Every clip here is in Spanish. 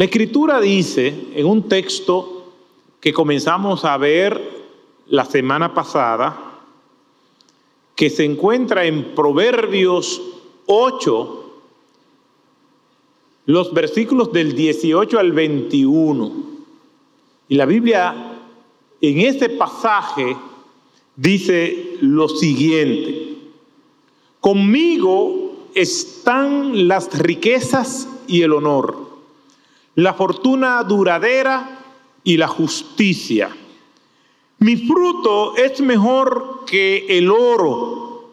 La escritura dice en un texto que comenzamos a ver la semana pasada, que se encuentra en Proverbios 8, los versículos del 18 al 21. Y la Biblia en este pasaje dice lo siguiente, conmigo están las riquezas y el honor, la fortuna duradera y la justicia. Mi fruto es mejor que el oro,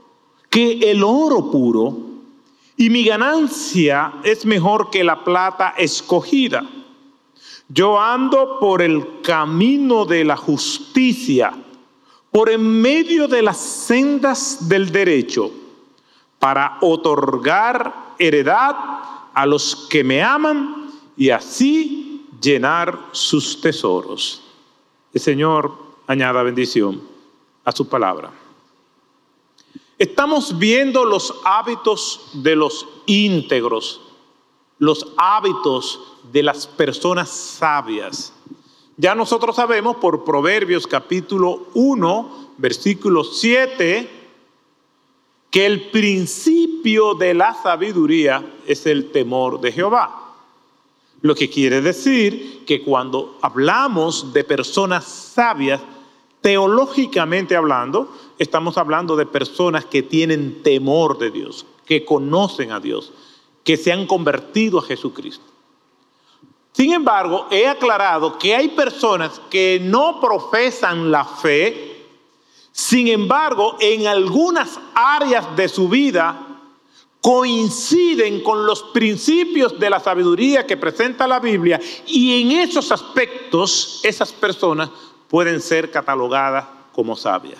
que el oro puro, y mi ganancia es mejor que la plata escogida. Yo ando por el camino de la justicia, por en medio de las sendas del derecho, para otorgar heredad a los que me aman y así llenar sus tesoros. El Señor añada bendición a su palabra. Estamos viendo los hábitos de los íntegros, los hábitos de las personas sabias. Ya nosotros sabemos por Proverbios capítulo 1, versículo 7, que el principio de la sabiduría es el temor de Jehová. Lo que quiere decir que cuando hablamos de personas sabias, Teológicamente hablando, estamos hablando de personas que tienen temor de Dios, que conocen a Dios, que se han convertido a Jesucristo. Sin embargo, he aclarado que hay personas que no profesan la fe, sin embargo, en algunas áreas de su vida coinciden con los principios de la sabiduría que presenta la Biblia y en esos aspectos esas personas pueden ser catalogadas como sabias.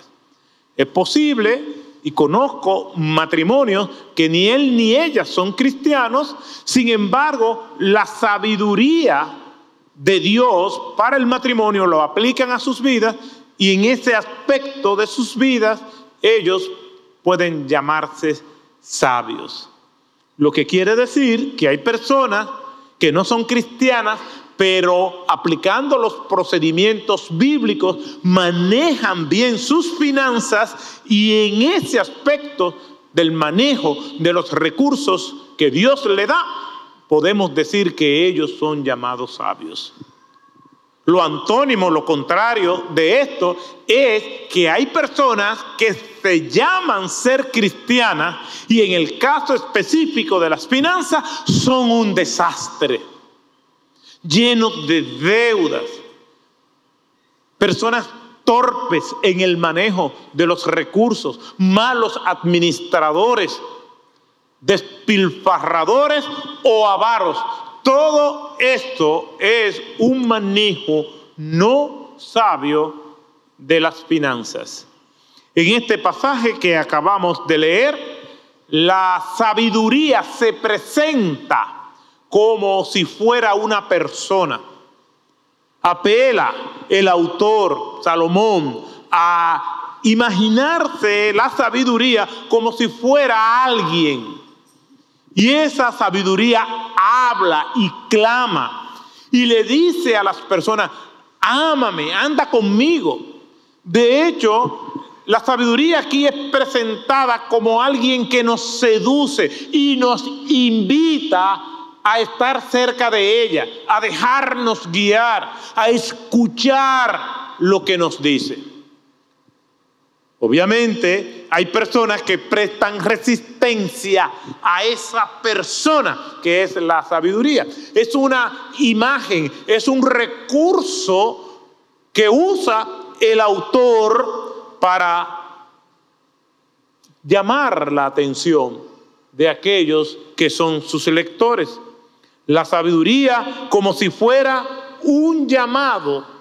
Es posible, y conozco matrimonios que ni él ni ella son cristianos, sin embargo, la sabiduría de Dios para el matrimonio lo aplican a sus vidas y en ese aspecto de sus vidas ellos pueden llamarse sabios. Lo que quiere decir que hay personas que no son cristianas, pero aplicando los procedimientos bíblicos manejan bien sus finanzas y en ese aspecto del manejo de los recursos que Dios le da, podemos decir que ellos son llamados sabios. Lo antónimo, lo contrario de esto es que hay personas que se llaman ser cristianas y en el caso específico de las finanzas son un desastre llenos de deudas, personas torpes en el manejo de los recursos, malos administradores, despilfarradores o avaros. Todo esto es un manejo no sabio de las finanzas. En este pasaje que acabamos de leer, la sabiduría se presenta como si fuera una persona. Apela el autor, Salomón, a imaginarse la sabiduría como si fuera alguien. Y esa sabiduría habla y clama y le dice a las personas, ámame, anda conmigo. De hecho, la sabiduría aquí es presentada como alguien que nos seduce y nos invita a estar cerca de ella, a dejarnos guiar, a escuchar lo que nos dice. Obviamente hay personas que prestan resistencia a esa persona que es la sabiduría. Es una imagen, es un recurso que usa el autor para llamar la atención de aquellos que son sus lectores. La sabiduría como si fuera un llamado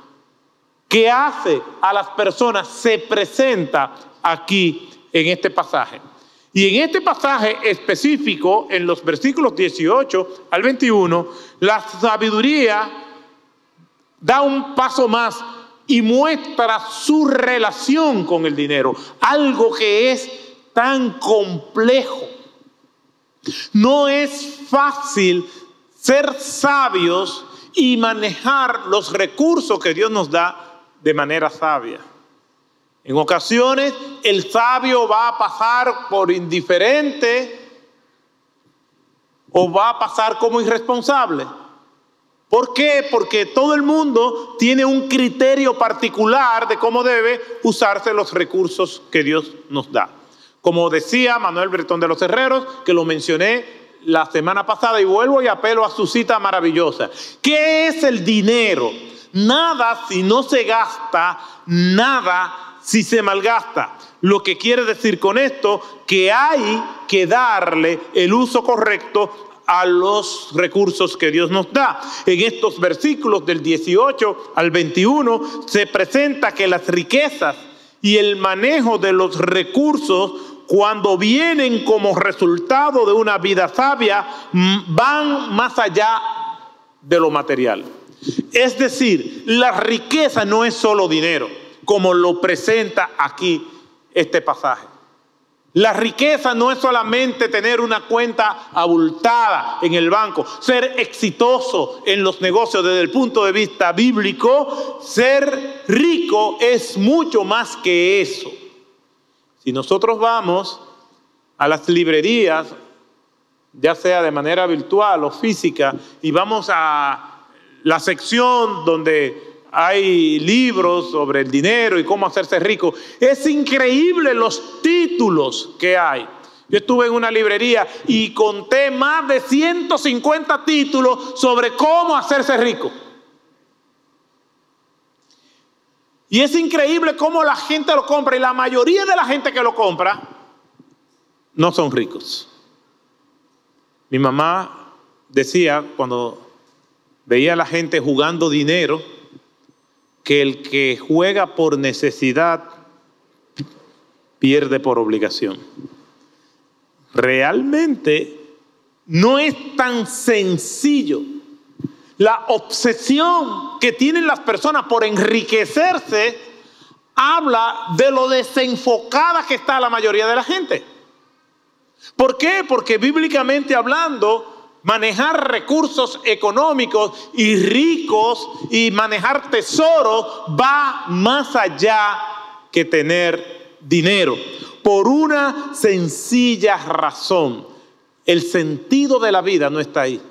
que hace a las personas, se presenta aquí en este pasaje. Y en este pasaje específico, en los versículos 18 al 21, la sabiduría da un paso más y muestra su relación con el dinero, algo que es tan complejo. No es fácil ser sabios y manejar los recursos que Dios nos da de manera sabia. En ocasiones el sabio va a pasar por indiferente o va a pasar como irresponsable. ¿Por qué? Porque todo el mundo tiene un criterio particular de cómo debe usarse los recursos que Dios nos da. Como decía Manuel Bretón de los Herreros, que lo mencioné la semana pasada y vuelvo y apelo a su cita maravillosa. ¿Qué es el dinero? Nada si no se gasta, nada si se malgasta. Lo que quiere decir con esto que hay que darle el uso correcto a los recursos que Dios nos da. En estos versículos del 18 al 21 se presenta que las riquezas y el manejo de los recursos cuando vienen como resultado de una vida sabia van más allá de lo material. Es decir, la riqueza no es solo dinero, como lo presenta aquí este pasaje. La riqueza no es solamente tener una cuenta abultada en el banco, ser exitoso en los negocios desde el punto de vista bíblico, ser rico es mucho más que eso. Si nosotros vamos a las librerías, ya sea de manera virtual o física, y vamos a la sección donde hay libros sobre el dinero y cómo hacerse rico. Es increíble los títulos que hay. Yo estuve en una librería y conté más de 150 títulos sobre cómo hacerse rico. Y es increíble cómo la gente lo compra y la mayoría de la gente que lo compra no son ricos. Mi mamá decía cuando veía a la gente jugando dinero, que el que juega por necesidad pierde por obligación. Realmente no es tan sencillo. La obsesión que tienen las personas por enriquecerse habla de lo desenfocada que está la mayoría de la gente. ¿Por qué? Porque bíblicamente hablando, manejar recursos económicos y ricos y manejar tesoros va más allá que tener dinero. Por una sencilla razón. El sentido de la vida no está ahí.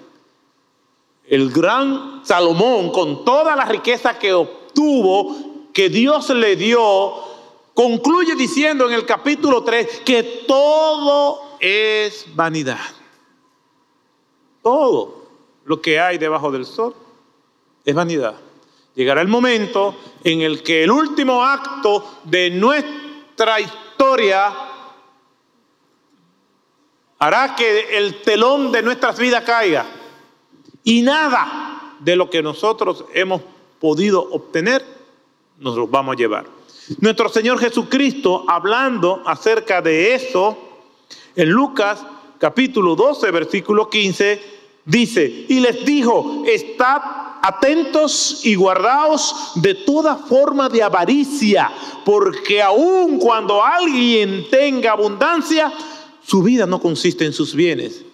El gran Salomón, con toda la riqueza que obtuvo, que Dios le dio, concluye diciendo en el capítulo 3 que todo es vanidad todo lo que hay debajo del sol es vanidad. Llegará el momento en el que el último acto de nuestra historia hará que el telón de nuestras vidas caiga y nada de lo que nosotros hemos podido obtener nos lo vamos a llevar. Nuestro Señor Jesucristo, hablando acerca de eso, en Lucas capítulo 12, versículo 15, Dice, y les dijo, estad atentos y guardaos de toda forma de avaricia, porque aun cuando alguien tenga abundancia, su vida no consiste en sus bienes,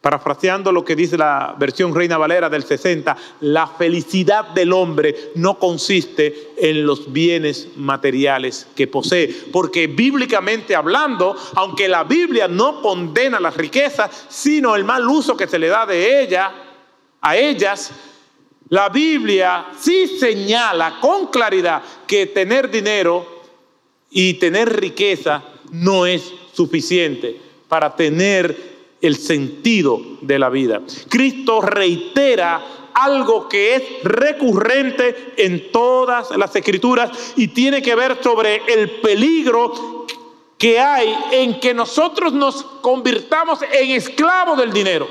Parafraseando lo que dice la versión Reina Valera del 60, la felicidad del hombre no consiste en los bienes materiales que posee. Porque bíblicamente hablando, aunque la Biblia no condena las riquezas, sino el mal uso que se le da de ella, a ellas, la Biblia sí señala con claridad que tener dinero y tener riqueza no es suficiente para tener el sentido de la vida. Cristo reitera algo que es recurrente en todas las escrituras y tiene que ver sobre el peligro que hay en que nosotros nos convirtamos en esclavos del dinero.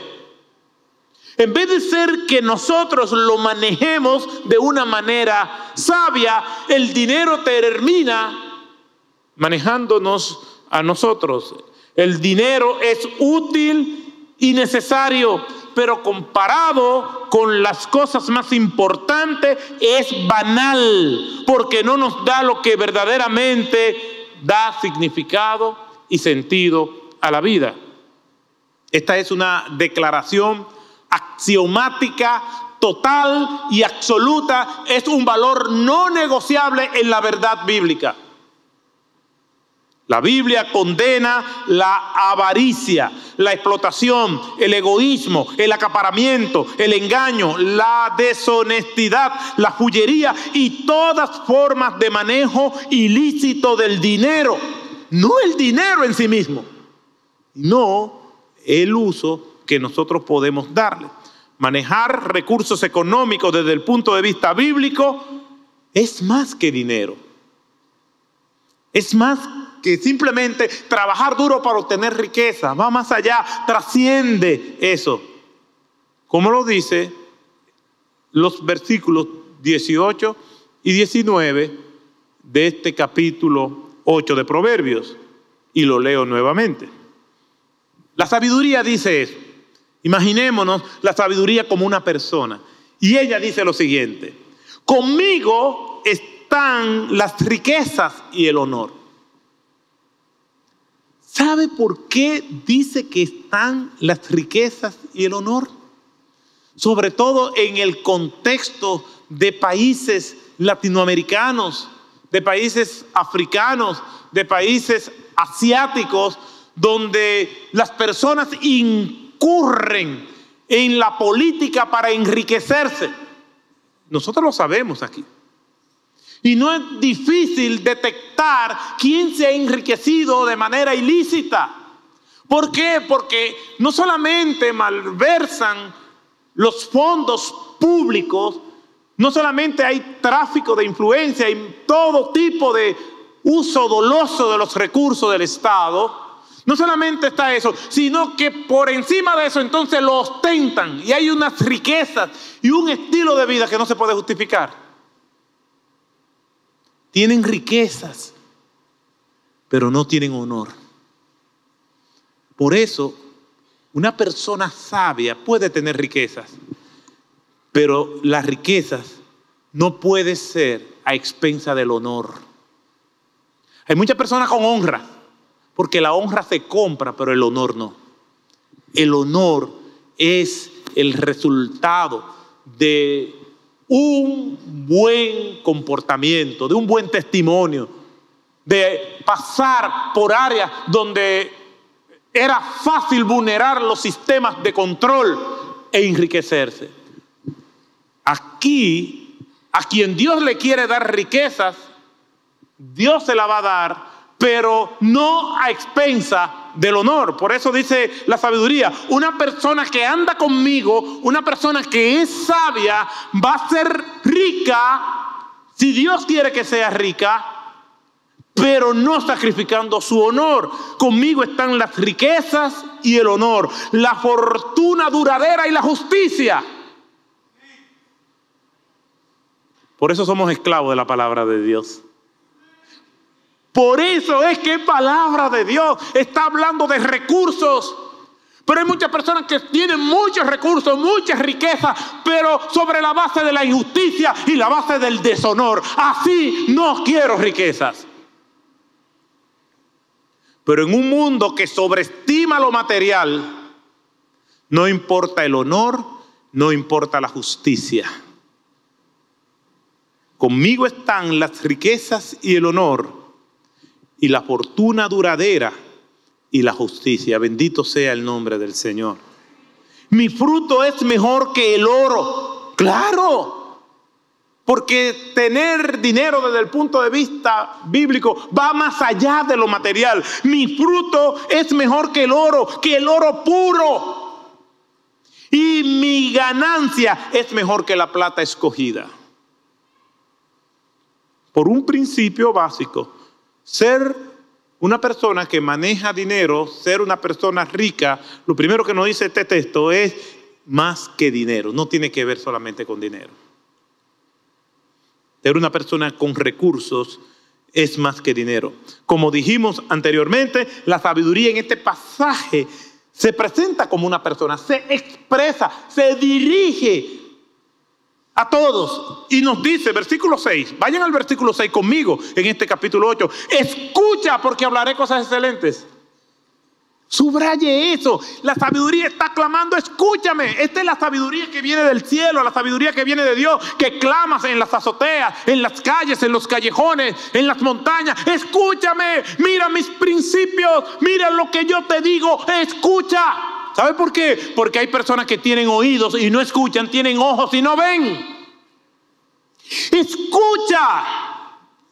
En vez de ser que nosotros lo manejemos de una manera sabia, el dinero termina manejándonos a nosotros. El dinero es útil y necesario, pero comparado con las cosas más importantes es banal, porque no nos da lo que verdaderamente da significado y sentido a la vida. Esta es una declaración axiomática, total y absoluta, es un valor no negociable en la verdad bíblica. La Biblia condena la avaricia, la explotación, el egoísmo, el acaparamiento, el engaño, la deshonestidad, la fullería y todas formas de manejo ilícito del dinero. No el dinero en sí mismo, no el uso que nosotros podemos darle. Manejar recursos económicos desde el punto de vista bíblico es más que dinero. Es más que simplemente trabajar duro para obtener riqueza. Va más allá, trasciende eso. Como lo dice los versículos 18 y 19 de este capítulo 8 de Proverbios. Y lo leo nuevamente. La sabiduría dice eso. Imaginémonos la sabiduría como una persona. Y ella dice lo siguiente, conmigo están las riquezas y el honor. ¿Sabe por qué dice que están las riquezas y el honor? Sobre todo en el contexto de países latinoamericanos, de países africanos, de países asiáticos, donde las personas incurren en la política para enriquecerse. Nosotros lo sabemos aquí. Y no es difícil detectar quién se ha enriquecido de manera ilícita. ¿Por qué? Porque no solamente malversan los fondos públicos, no solamente hay tráfico de influencia y todo tipo de uso doloso de los recursos del Estado, no solamente está eso, sino que por encima de eso entonces lo ostentan y hay unas riquezas y un estilo de vida que no se puede justificar. Tienen riquezas, pero no tienen honor. Por eso, una persona sabia puede tener riquezas, pero las riquezas no pueden ser a expensa del honor. Hay muchas personas con honra porque la honra se compra, pero el honor no. El honor es el resultado de un buen comportamiento, de un buen testimonio, de pasar por áreas donde era fácil vulnerar los sistemas de control e enriquecerse. Aquí, a quien Dios le quiere dar riquezas, Dios se la va a dar pero no a expensa del honor. Por eso dice la sabiduría, una persona que anda conmigo, una persona que es sabia, va a ser rica, si Dios quiere que sea rica, pero no sacrificando su honor. Conmigo están las riquezas y el honor, la fortuna duradera y la justicia. Por eso somos esclavos de la palabra de Dios. Por eso es que palabra de Dios está hablando de recursos. Pero hay muchas personas que tienen muchos recursos, muchas riquezas, pero sobre la base de la injusticia y la base del deshonor. Así no quiero riquezas. Pero en un mundo que sobreestima lo material, no importa el honor, no importa la justicia. Conmigo están las riquezas y el honor y la fortuna duradera y la justicia. Bendito sea el nombre del Señor. Mi fruto es mejor que el oro. Claro. Porque tener dinero desde el punto de vista bíblico va más allá de lo material. Mi fruto es mejor que el oro, que el oro puro. Y mi ganancia es mejor que la plata escogida. Por un principio básico, ser una persona que maneja dinero, ser una persona rica, lo primero que nos dice este texto es más que dinero, no tiene que ver solamente con dinero. Ser una persona con recursos es más que dinero. Como dijimos anteriormente, la sabiduría en este pasaje se presenta como una persona, se expresa, se dirige a todos. Y nos dice, versículo 6, vayan al versículo 6 conmigo en este capítulo 8, escucha porque hablaré cosas excelentes. Subraye eso. La sabiduría está clamando, escúchame. Esta es la sabiduría que viene del cielo, la sabiduría que viene de Dios, que clamas en las azoteas, en las calles, en los callejones, en las montañas. Escúchame, mira mis principios, mira lo que yo te digo, escucha. ¿Sabe por qué? Porque hay personas que tienen oídos y no escuchan, tienen ojos y no ven. Escucha.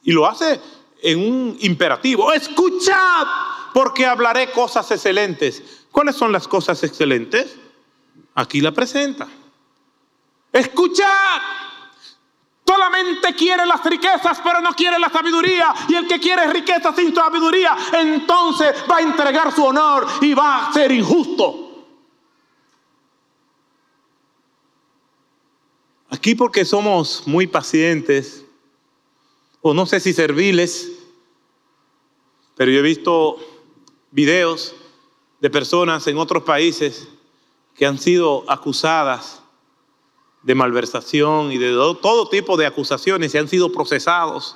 Y lo hace en un imperativo. Escuchad porque hablaré cosas excelentes. ¿Cuáles son las cosas excelentes? Aquí la presenta. Escuchad. Solamente quiere las riquezas, pero no quiere la sabiduría. Y el que quiere riquezas sin sabiduría, entonces va a entregar su honor y va a ser injusto. Aquí porque somos muy pacientes, o no sé si serviles, pero yo he visto videos de personas en otros países que han sido acusadas de malversación y de todo tipo de acusaciones y han sido procesados.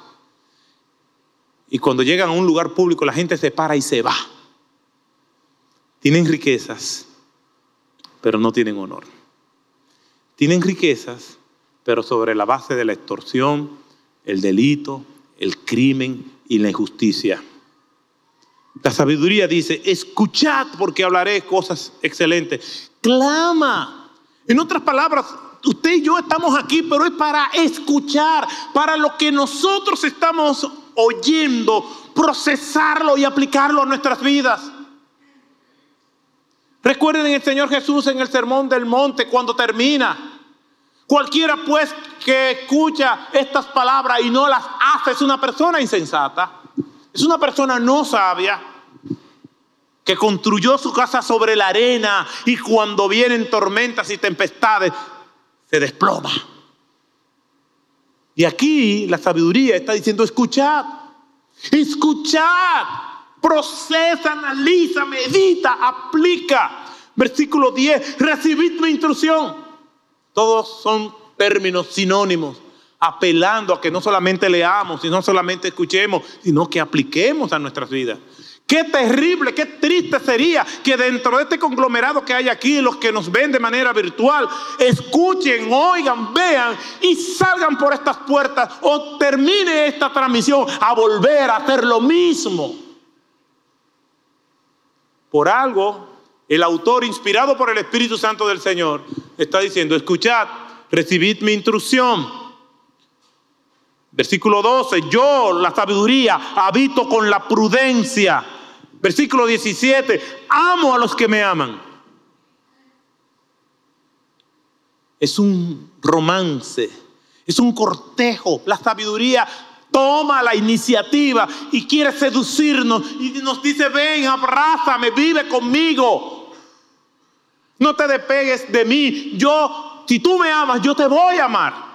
Y cuando llegan a un lugar público la gente se para y se va. Tienen riquezas, pero no tienen honor. Tienen riquezas, pero sobre la base de la extorsión, el delito, el crimen y la injusticia. La sabiduría dice, escuchad porque hablaré cosas excelentes. Clama. En otras palabras, usted y yo estamos aquí, pero es para escuchar, para lo que nosotros estamos oyendo, procesarlo y aplicarlo a nuestras vidas. Recuerden el Señor Jesús en el Sermón del Monte cuando termina. Cualquiera pues que escucha estas palabras y no las hace es una persona insensata. Es una persona no sabia que construyó su casa sobre la arena y cuando vienen tormentas y tempestades se desploma. Y aquí la sabiduría está diciendo, escuchad, escuchad, procesa, analiza, medita, aplica. Versículo 10, recibid mi instrucción. Todos son términos sinónimos apelando a que no solamente leamos y no solamente escuchemos, sino que apliquemos a nuestras vidas. Qué terrible, qué triste sería que dentro de este conglomerado que hay aquí, los que nos ven de manera virtual, escuchen, oigan, vean y salgan por estas puertas o termine esta transmisión a volver a hacer lo mismo. Por algo, el autor, inspirado por el Espíritu Santo del Señor, está diciendo, escuchad, recibid mi instrucción Versículo 12, yo, la sabiduría, habito con la prudencia. Versículo 17, amo a los que me aman. Es un romance, es un cortejo. La sabiduría toma la iniciativa y quiere seducirnos y nos dice, ven, abrázame, vive conmigo. No te despegues de mí. Yo, si tú me amas, yo te voy a amar.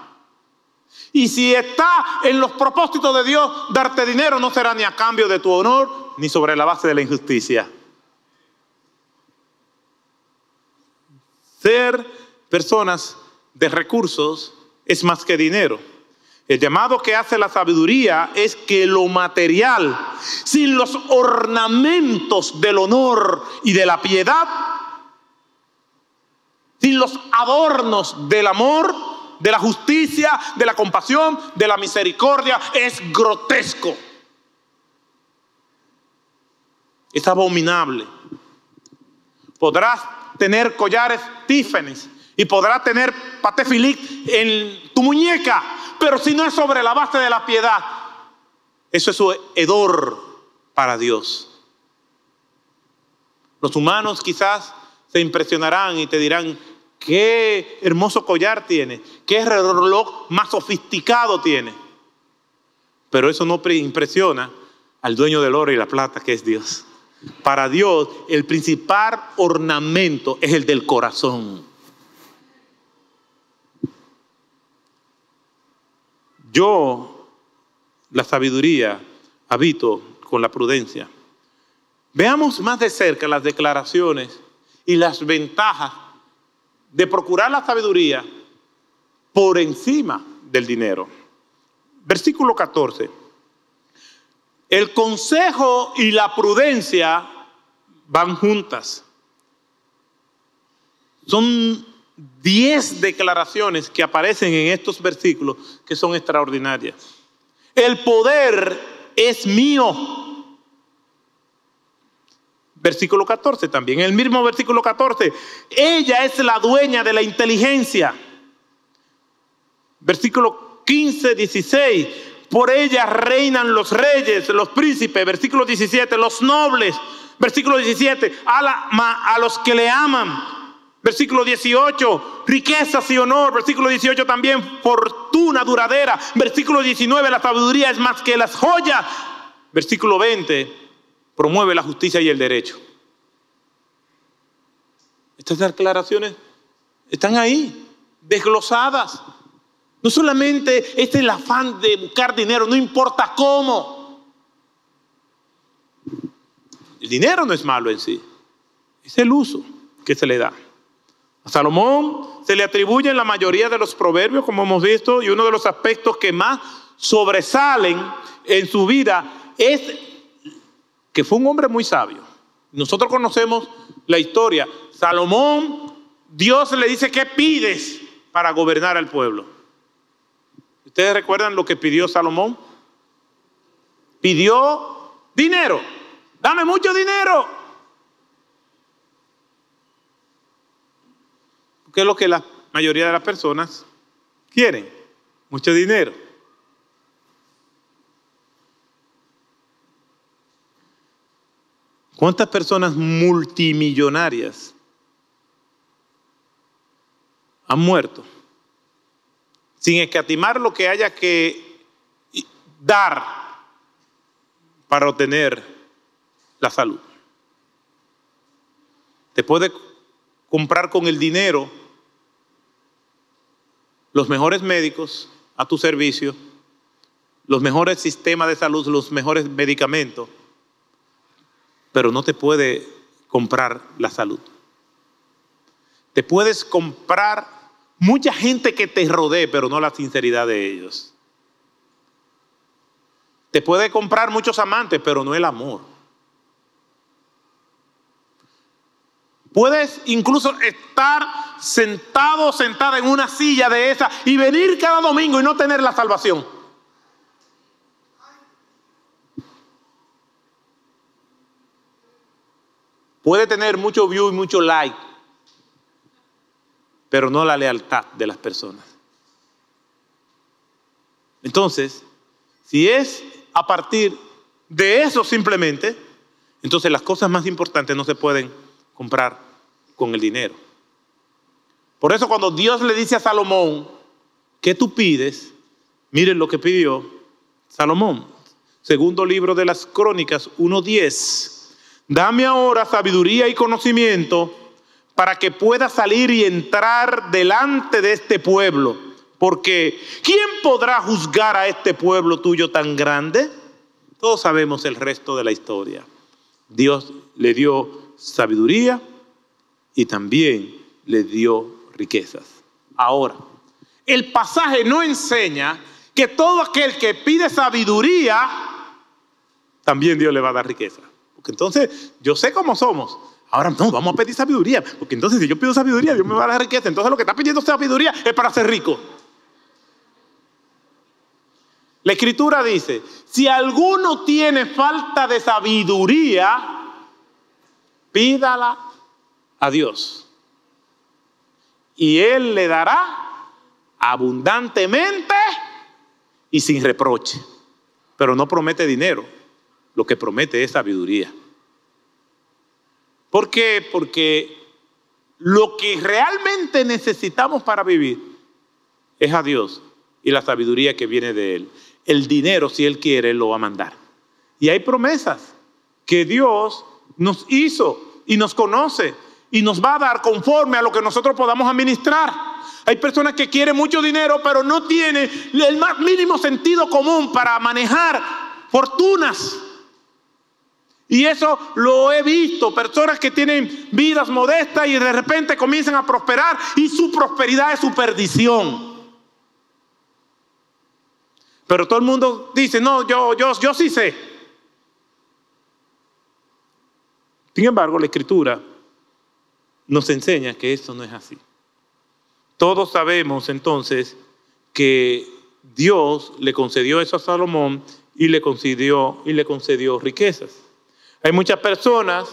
Y si está en los propósitos de Dios darte dinero, no será ni a cambio de tu honor, ni sobre la base de la injusticia. Ser personas de recursos es más que dinero. El llamado que hace la sabiduría es que lo material, sin los ornamentos del honor y de la piedad, sin los adornos del amor, de la justicia, de la compasión, de la misericordia, es grotesco. Es abominable. Podrás tener collares Tiffany's y podrás tener patefilic en tu muñeca, pero si no es sobre la base de la piedad, eso es su hedor para Dios. Los humanos quizás se impresionarán y te dirán, qué hermoso collar tiene, qué reloj más sofisticado tiene. Pero eso no impresiona al dueño del oro y la plata, que es Dios. Para Dios, el principal ornamento es el del corazón. Yo, la sabiduría, habito con la prudencia. Veamos más de cerca las declaraciones y las ventajas de procurar la sabiduría por encima del dinero. Versículo 14. El consejo y la prudencia van juntas. Son diez declaraciones que aparecen en estos versículos que son extraordinarias. El poder es mío. Versículo 14 también, el mismo versículo 14. Ella es la dueña de la inteligencia. Versículo 15, 16. Por ella reinan los reyes, los príncipes. Versículo 17, los nobles. Versículo 17, a, a los que le aman. Versículo 18, riquezas y honor. Versículo 18 también, fortuna duradera. Versículo 19, la sabiduría es más que las joyas. Versículo 20, promueve la justicia y el derecho. Estas declaraciones están ahí, desglosadas. No solamente este es el afán de buscar dinero, no importa cómo. El dinero no es malo en sí, es el uso que se le da. A Salomón se le atribuyen la mayoría de los proverbios, como hemos visto, y uno de los aspectos que más sobresalen en su vida es que fue un hombre muy sabio. Nosotros conocemos la historia. Salomón, Dios le dice, ¿qué pides para gobernar al pueblo? ¿Ustedes recuerdan lo que pidió Salomón? Pidió dinero. Dame mucho dinero. ¿Qué es lo que la mayoría de las personas quieren? Mucho dinero. ¿Cuántas personas multimillonarias han muerto sin escatimar lo que haya que dar para obtener la salud? Te puede comprar con el dinero los mejores médicos a tu servicio, los mejores sistemas de salud, los mejores medicamentos, pero no te puede comprar la salud. Te puedes comprar mucha gente que te rodee, pero no la sinceridad de ellos. Te puede comprar muchos amantes, pero no el amor. Puedes incluso estar sentado, sentada en una silla de esa y venir cada domingo y no tener la salvación. Puede tener mucho view y mucho like, pero no la lealtad de las personas. Entonces, si es a partir de eso simplemente, entonces las cosas más importantes no se pueden comprar con el dinero. Por eso cuando Dios le dice a Salomón, ¿qué tú pides? Miren lo que pidió Salomón. Segundo libro de las Crónicas 1.10. Dame ahora sabiduría y conocimiento para que pueda salir y entrar delante de este pueblo. Porque ¿quién podrá juzgar a este pueblo tuyo tan grande? Todos sabemos el resto de la historia. Dios le dio sabiduría y también le dio riquezas. Ahora, el pasaje no enseña que todo aquel que pide sabiduría, también Dios le va a dar riqueza. Entonces yo sé cómo somos. Ahora no, vamos a pedir sabiduría. Porque entonces si yo pido sabiduría, Dios me va a dar riqueza. Entonces lo que está pidiendo sabiduría es para ser rico. La escritura dice, si alguno tiene falta de sabiduría, pídala a Dios. Y Él le dará abundantemente y sin reproche. Pero no promete dinero, lo que promete es sabiduría. ¿Por qué? Porque lo que realmente necesitamos para vivir es a Dios y la sabiduría que viene de Él. El dinero, si Él quiere, lo va a mandar. Y hay promesas que Dios nos hizo y nos conoce y nos va a dar conforme a lo que nosotros podamos administrar. Hay personas que quieren mucho dinero, pero no tienen el más mínimo sentido común para manejar fortunas. Y eso lo he visto, personas que tienen vidas modestas y de repente comienzan a prosperar y su prosperidad es su perdición. Pero todo el mundo dice, no, yo, yo, yo sí sé. Sin embargo, la escritura nos enseña que esto no es así. Todos sabemos entonces que Dios le concedió eso a Salomón y le concedió, y le concedió riquezas. Hay muchas personas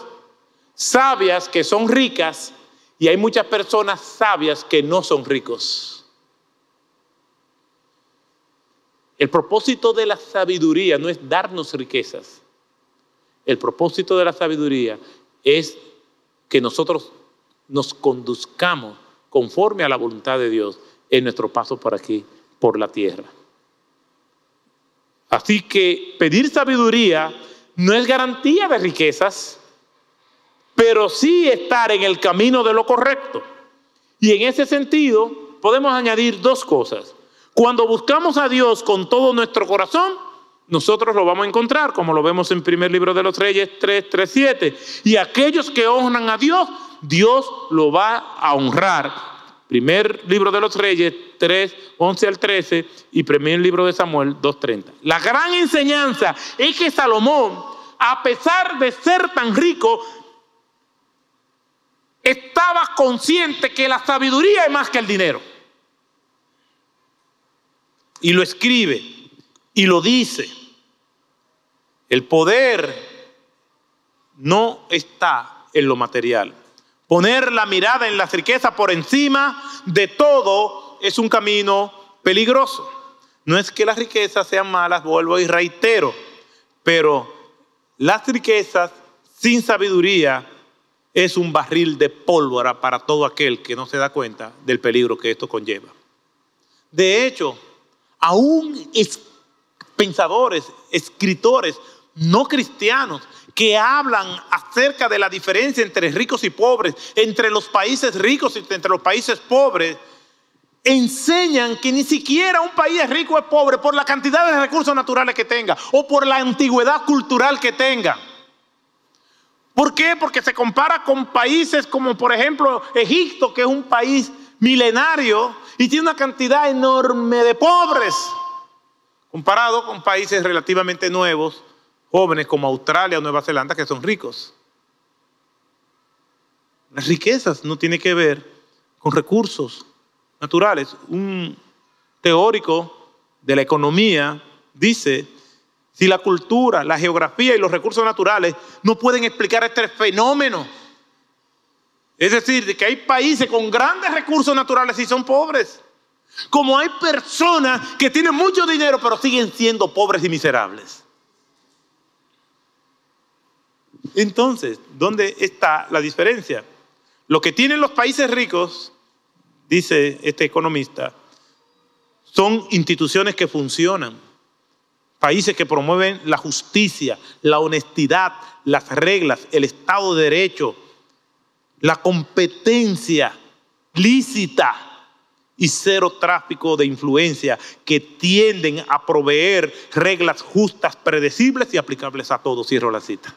sabias que son ricas y hay muchas personas sabias que no son ricos. El propósito de la sabiduría no es darnos riquezas. El propósito de la sabiduría es que nosotros nos conduzcamos conforme a la voluntad de Dios en nuestro paso por aquí, por la tierra. Así que pedir sabiduría no es garantía de riquezas, pero sí estar en el camino de lo correcto. Y en ese sentido podemos añadir dos cosas. Cuando buscamos a Dios con todo nuestro corazón, nosotros lo vamos a encontrar, como lo vemos en primer libro de los Reyes 3, 3, 7. Y aquellos que honran a Dios, Dios lo va a honrar. Primer libro de los Reyes 3, 11 al 13 y primer libro de Samuel 2, 30. La gran enseñanza es que Salomón, a pesar de ser tan rico, estaba consciente que la sabiduría es más que el dinero. Y lo escribe y lo dice. El poder no está en lo material. Poner la mirada en las riquezas por encima de todo es un camino peligroso. No es que las riquezas sean malas, vuelvo y reitero, pero las riquezas sin sabiduría es un barril de pólvora para todo aquel que no se da cuenta del peligro que esto conlleva. De hecho, aún pensadores, escritores no cristianos que hablan acerca de la diferencia entre ricos y pobres, entre los países ricos y entre los países pobres, enseñan que ni siquiera un país rico es pobre por la cantidad de recursos naturales que tenga o por la antigüedad cultural que tenga. ¿Por qué? Porque se compara con países como por ejemplo Egipto, que es un país milenario y tiene una cantidad enorme de pobres, comparado con países relativamente nuevos, jóvenes como Australia o Nueva Zelanda, que son ricos. Las riquezas no tienen que ver con recursos naturales. Un teórico de la economía dice si la cultura, la geografía y los recursos naturales no pueden explicar este fenómeno. Es decir, que hay países con grandes recursos naturales y son pobres. Como hay personas que tienen mucho dinero pero siguen siendo pobres y miserables. Entonces, ¿dónde está la diferencia? Lo que tienen los países ricos, dice este economista, son instituciones que funcionan Países que promueven la justicia, la honestidad, las reglas, el Estado de Derecho, la competencia lícita y cero tráfico de influencia que tienden a proveer reglas justas, predecibles y aplicables a todos. Cierro la cita.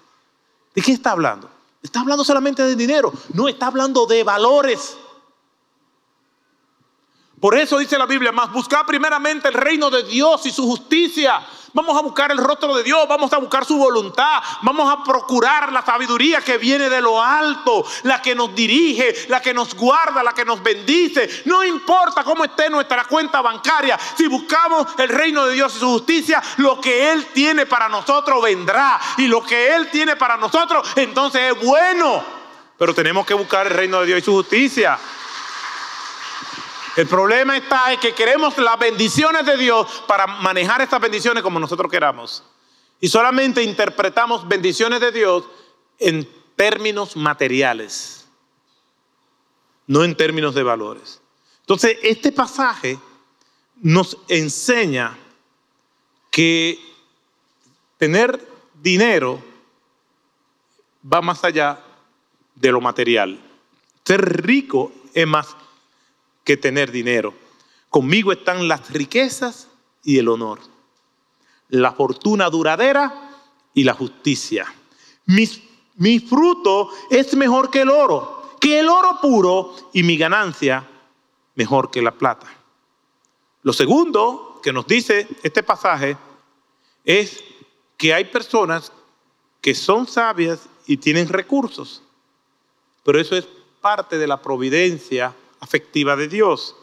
¿De qué está hablando? Está hablando solamente de dinero, no está hablando de valores. Por eso dice la Biblia, más buscar primeramente el reino de Dios y su justicia Vamos a buscar el rostro de Dios, vamos a buscar su voluntad, vamos a procurar la sabiduría que viene de lo alto, la que nos dirige, la que nos guarda, la que nos bendice. No importa cómo esté nuestra cuenta bancaria, si buscamos el reino de Dios y su justicia, lo que Él tiene para nosotros vendrá. Y lo que Él tiene para nosotros entonces es bueno. Pero tenemos que buscar el reino de Dios y su justicia. El problema está en que queremos las bendiciones de Dios para manejar estas bendiciones como nosotros queramos. Y solamente interpretamos bendiciones de Dios en términos materiales, no en términos de valores. Entonces, este pasaje nos enseña que tener dinero va más allá de lo material. Ser rico es más que tener dinero. Conmigo están las riquezas y el honor, la fortuna duradera y la justicia. Mi, fruto es mejor que el oro, que el oro puro y mi ganancia mejor que la plata. Lo segundo que nos dice este pasaje es que hay personas que son sabias y tienen recursos. Pero eso es parte de la providencia afectiva de Dios.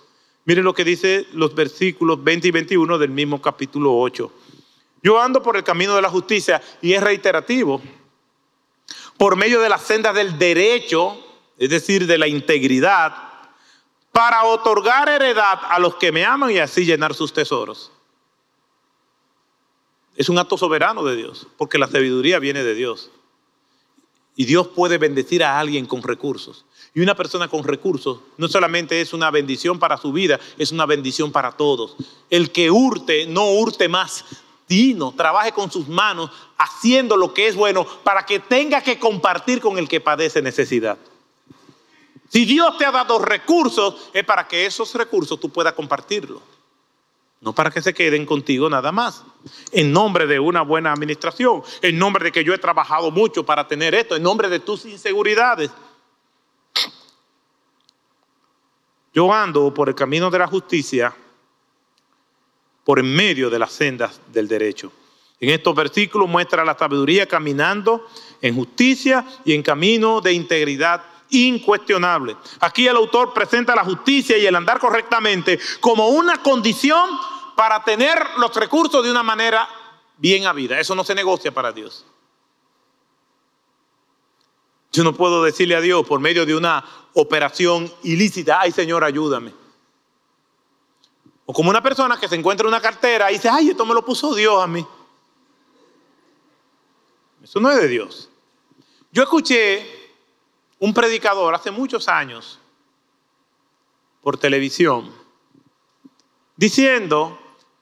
Miren lo que dice los versículos 20 y 21 del mismo capítulo 8. Yo ando por el camino de la justicia y es reiterativo. Por medio de las sendas del derecho, es decir, de la integridad, para otorgar heredad a los que me aman y así llenar sus tesoros. Es un acto soberano de Dios, porque la sabiduría viene de Dios. Y Dios puede bendecir a alguien con recursos. Y una persona con recursos no solamente es una bendición para su vida, es una bendición para todos. El que hurte, no hurte más. Dino, trabaje con sus manos haciendo lo que es bueno para que tenga que compartir con el que padece necesidad. Si Dios te ha dado recursos, es para que esos recursos tú puedas compartirlos. No para que se queden contigo nada más. En nombre de una buena administración, en nombre de que yo he trabajado mucho para tener esto, en nombre de tus inseguridades. Yo ando por el camino de la justicia, por en medio de las sendas del derecho. En estos versículos muestra la sabiduría caminando en justicia y en camino de integridad incuestionable. Aquí el autor presenta la justicia y el andar correctamente como una condición para tener los recursos de una manera bien habida. Eso no se negocia para Dios. Yo no puedo decirle a Dios por medio de una operación ilícita, ay Señor, ayúdame. O como una persona que se encuentra en una cartera y dice, ay, esto me lo puso Dios a mí. Eso no es de Dios. Yo escuché un predicador hace muchos años por televisión diciendo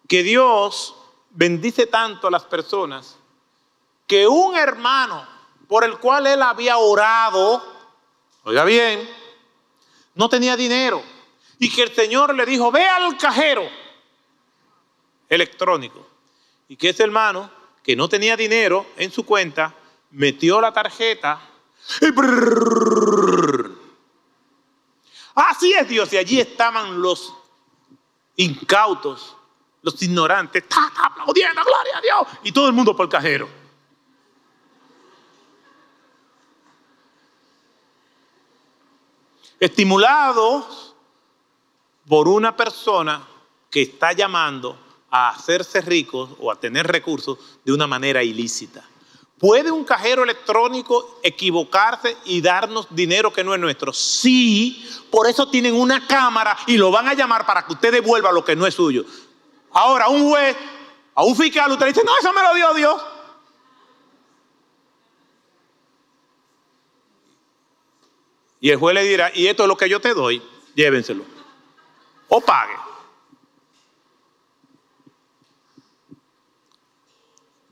que Dios bendice tanto a las personas que un hermano por el cual él había orado, oiga bien, no tenía dinero. Y que el Señor le dijo, ve al cajero electrónico y que ese hermano que no tenía dinero en su cuenta metió la tarjeta y así es Dios y allí estaban los incautos los ignorantes, aplaudiendo, gloria a Dios, y todo el mundo por el cajero. Estimulados por una persona que está llamando a hacerse rico o a tener recursos de una manera ilícita. ¿Puede un cajero electrónico equivocarse y darnos dinero que no es nuestro? Sí, por eso tienen una cámara y lo van a llamar para que usted devuelva lo que no es suyo. Ahora, un juez, a un fiscal, usted dice, no, eso me lo dio Dios. Y el juez le dirá, y esto es lo que yo te doy, llévenselo. O pague.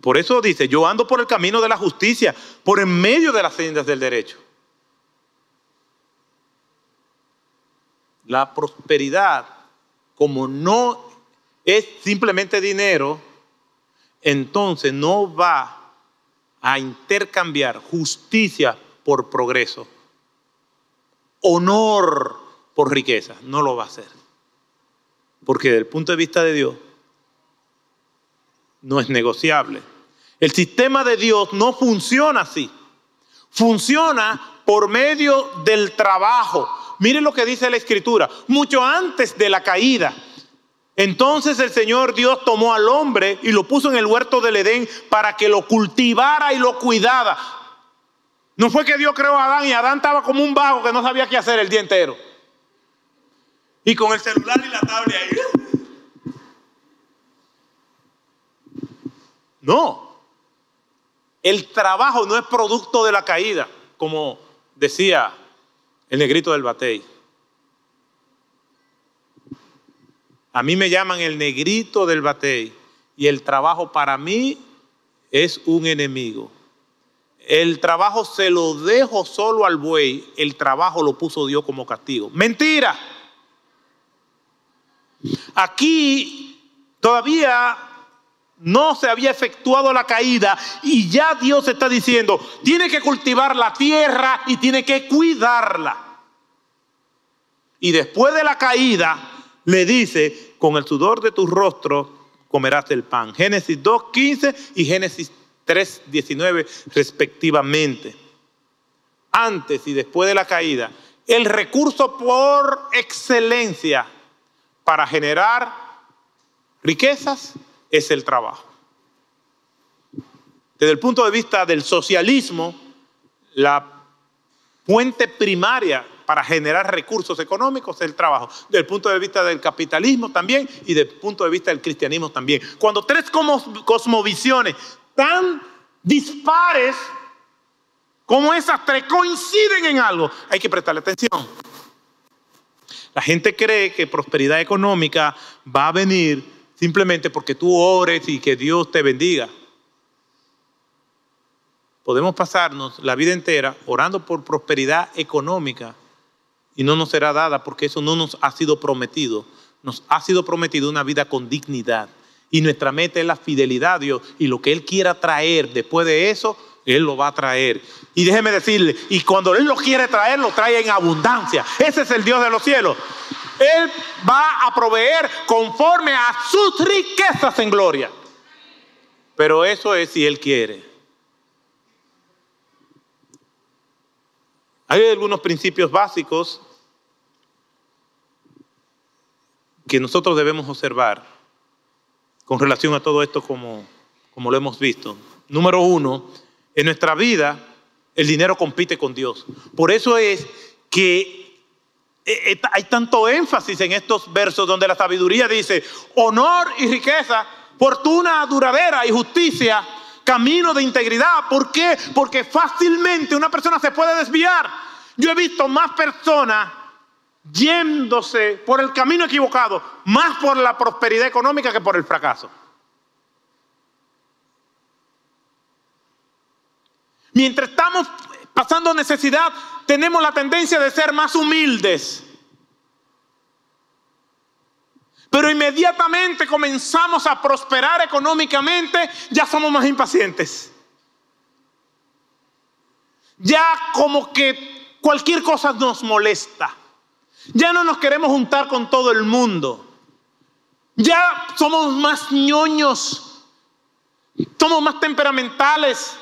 Por eso dice, yo ando por el camino de la justicia, por en medio de las sendas del derecho. La prosperidad, como no es simplemente dinero, entonces no va a intercambiar justicia por progreso, honor por riqueza, no lo va a hacer. Porque desde el punto de vista de Dios no es negociable. El sistema de Dios no funciona así. Funciona por medio del trabajo. Miren lo que dice la escritura. Mucho antes de la caída, entonces el Señor Dios tomó al hombre y lo puso en el huerto del Edén para que lo cultivara y lo cuidara. No fue que Dios creó a Adán y Adán estaba como un vago que no sabía qué hacer el día entero. Y con el celular y la tablet ahí. No. El trabajo no es producto de la caída, como decía el negrito del batey. A mí me llaman el negrito del batey y el trabajo para mí es un enemigo. El trabajo se lo dejo solo al buey, el trabajo lo puso Dios como castigo. Mentira. Aquí todavía no se había efectuado la caída y ya Dios está diciendo, tiene que cultivar la tierra y tiene que cuidarla. Y después de la caída le dice, con el sudor de tu rostro comerás el pan. Génesis 2.15 y Génesis 3.19 respectivamente. antes y después de la caída, el recurso por excelencia para generar riquezas es el trabajo. Desde el punto de vista del socialismo, la fuente primaria para generar recursos económicos es el trabajo. Desde el punto de vista del capitalismo también y desde el punto de vista del cristianismo también. Cuando tres cosmovisiones tan dispares como esas tres coinciden en algo, hay que prestarle atención. La gente cree que prosperidad económica va a venir simplemente porque tú ores y que Dios te bendiga podemos pasarnos la vida entera orando por prosperidad económica y no nos será dada porque eso no nos ha sido prometido. Nos ha sido prometido una vida con dignidad. Y nuestra meta es la fidelidad a Dios. Y lo que Él quiera traer después de eso, Él lo va a traer. Y déjeme decirle, y cuando Él lo quiere traer, lo trae en abundancia. Ese es el Dios de los cielos. Él va a proveer conforme a sus riquezas en gloria. Pero eso es si Él quiere. Hay algunos principios básicos que nosotros debemos observar con relación a todo esto como, como lo hemos visto. Número uno, en nuestra vida el dinero compite con Dios. Por eso es que eh, eh, hay tanto énfasis en estos versos donde la sabiduría dice, honor y riqueza, fortuna duradera y justicia camino de integridad. ¿Por qué? Porque fácilmente una persona se puede desviar. Yo he visto más personas yéndose por el camino equivocado, más por la prosperidad económica que por el fracaso. Mientras estamos pasando necesidad, tenemos la tendencia de ser más humildes. Pero inmediatamente comenzamos a prosperar económicamente, ya somos más impacientes. Ya como que cualquier cosa nos molesta. Ya no nos queremos juntar con todo el mundo. Ya somos más ñoños. Somos más temperamentales.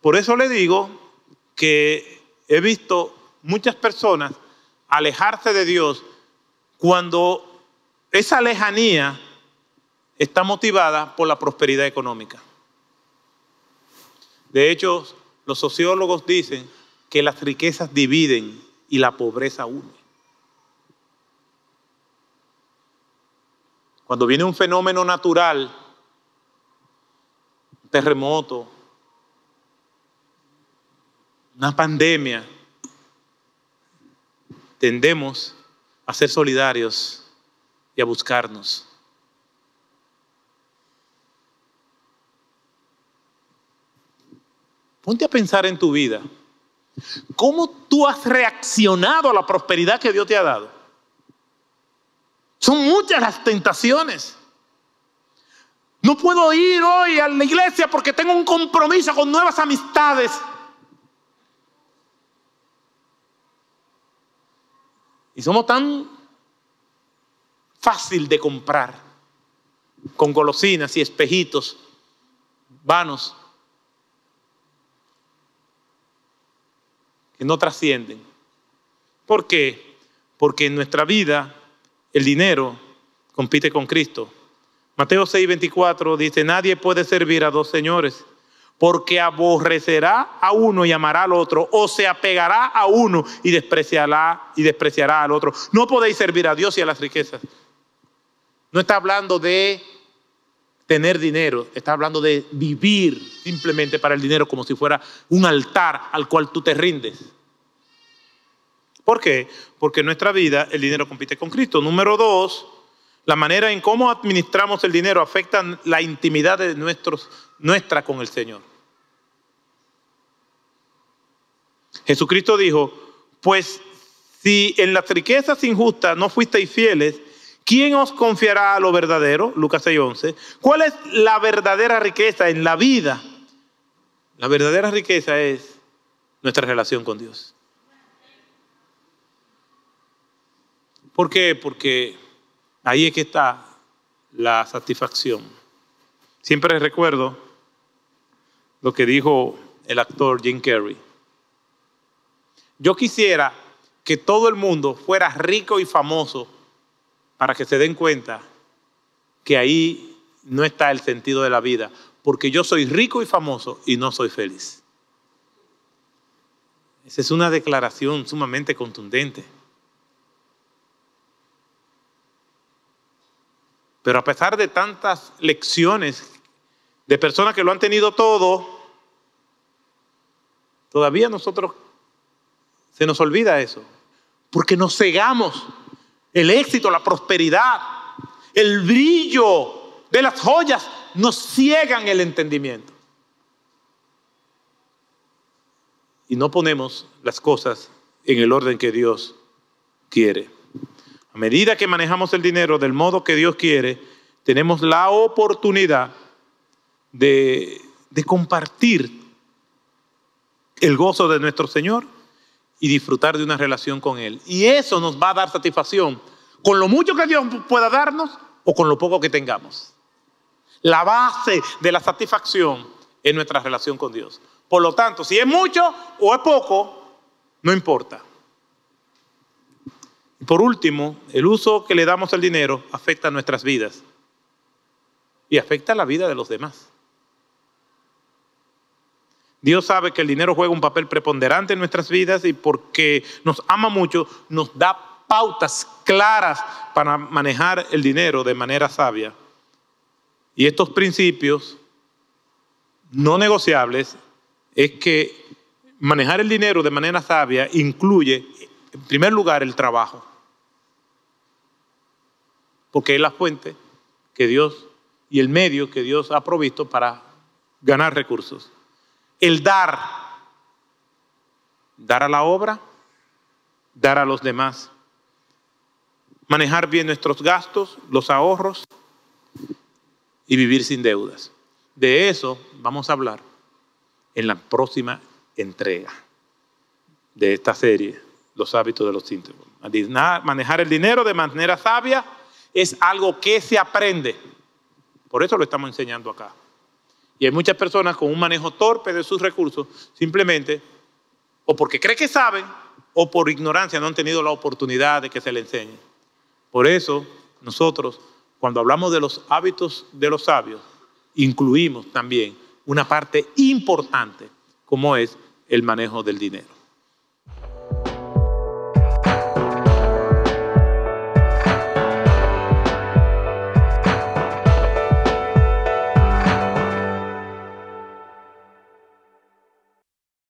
Por eso le digo que he visto muchas personas alejarse de Dios cuando esa lejanía está motivada por la prosperidad económica. De hecho, los sociólogos dicen que las riquezas dividen y la pobreza une. Cuando viene un fenómeno natural, un terremoto, una pandemia, tendemos a ser solidarios y a buscarnos. Ponte a pensar en tu vida. ¿Cómo tú has reaccionado a la prosperidad que Dios te ha dado? Son muchas las tentaciones. No puedo ir hoy a la iglesia porque tengo un compromiso con nuevas amistades. Y somos tan fácil de comprar con golosinas y espejitos vanos que no trascienden. ¿Por qué? Porque en nuestra vida el dinero compite con Cristo. Mateo 6:24 dice, nadie puede servir a dos señores porque aborrecerá a uno y amará al otro, o se apegará a uno y despreciará, y despreciará al otro. No podéis servir a Dios y a las riquezas. No está hablando de tener dinero, está hablando de vivir simplemente para el dinero como si fuera un altar al cual tú te rindes. ¿Por qué? Porque en nuestra vida el dinero compite con Cristo. Número dos, la manera en cómo administramos el dinero afecta la intimidad de nuestra con el Señor. Jesucristo dijo, pues si en las riquezas injustas no fuisteis fieles, ¿quién os confiará lo verdadero? Lucas 6:11. ¿Cuál es la verdadera riqueza en la vida? La verdadera riqueza es nuestra relación con Dios. ¿Por qué? Porque ahí es que está la satisfacción. Siempre recuerdo lo que dijo el actor Jim Carrey. Yo quisiera que todo el mundo fuera rico y famoso para que se den cuenta que ahí no está el sentido de la vida, porque yo soy rico y famoso y no soy feliz. Esa es una declaración sumamente contundente. Pero a pesar de tantas lecciones de personas que lo han tenido todo, todavía nosotros se nos olvida eso. Porque nos cegamos. El éxito, la prosperidad, el brillo de las joyas nos ciegan el entendimiento. Y no ponemos las cosas en el orden que Dios quiere. A medida que manejamos el dinero del modo que Dios quiere, tenemos la oportunidad de, compartir el gozo de nuestro Señor y disfrutar de una relación con Él. Y eso nos va a dar satisfacción con lo mucho que Dios pueda darnos o con lo poco que tengamos. La base de la satisfacción es nuestra relación con Dios. Por lo tanto, si es mucho o es poco, no importa. Por último, el uso que le damos al dinero afecta nuestras vidas y afecta la vida de los demás. Dios sabe que el dinero juega un papel preponderante en nuestras vidas y porque nos ama mucho, nos da pautas claras para manejar el dinero de manera sabia. Y estos principios no negociables es que manejar el dinero de manera sabia incluye, en primer lugar, el trabajo porque es la fuente que Dios y el medio que Dios ha provisto para ganar recursos. El dar, dar a la obra, dar a los demás, manejar bien nuestros gastos, los ahorros y vivir sin deudas. De eso vamos a hablar en la próxima entrega de esta serie, Los hábitos de los íntegros. Manejar el dinero de manera sabia es algo que se aprende. Por eso lo estamos enseñando acá. Y hay muchas personas con un manejo torpe de sus recursos, simplemente o porque cree que saben o por ignorancia no han tenido la oportunidad de que se le enseñe. Por eso nosotros, cuando hablamos de los hábitos de los sabios, incluimos también una parte importante como es el manejo del dinero.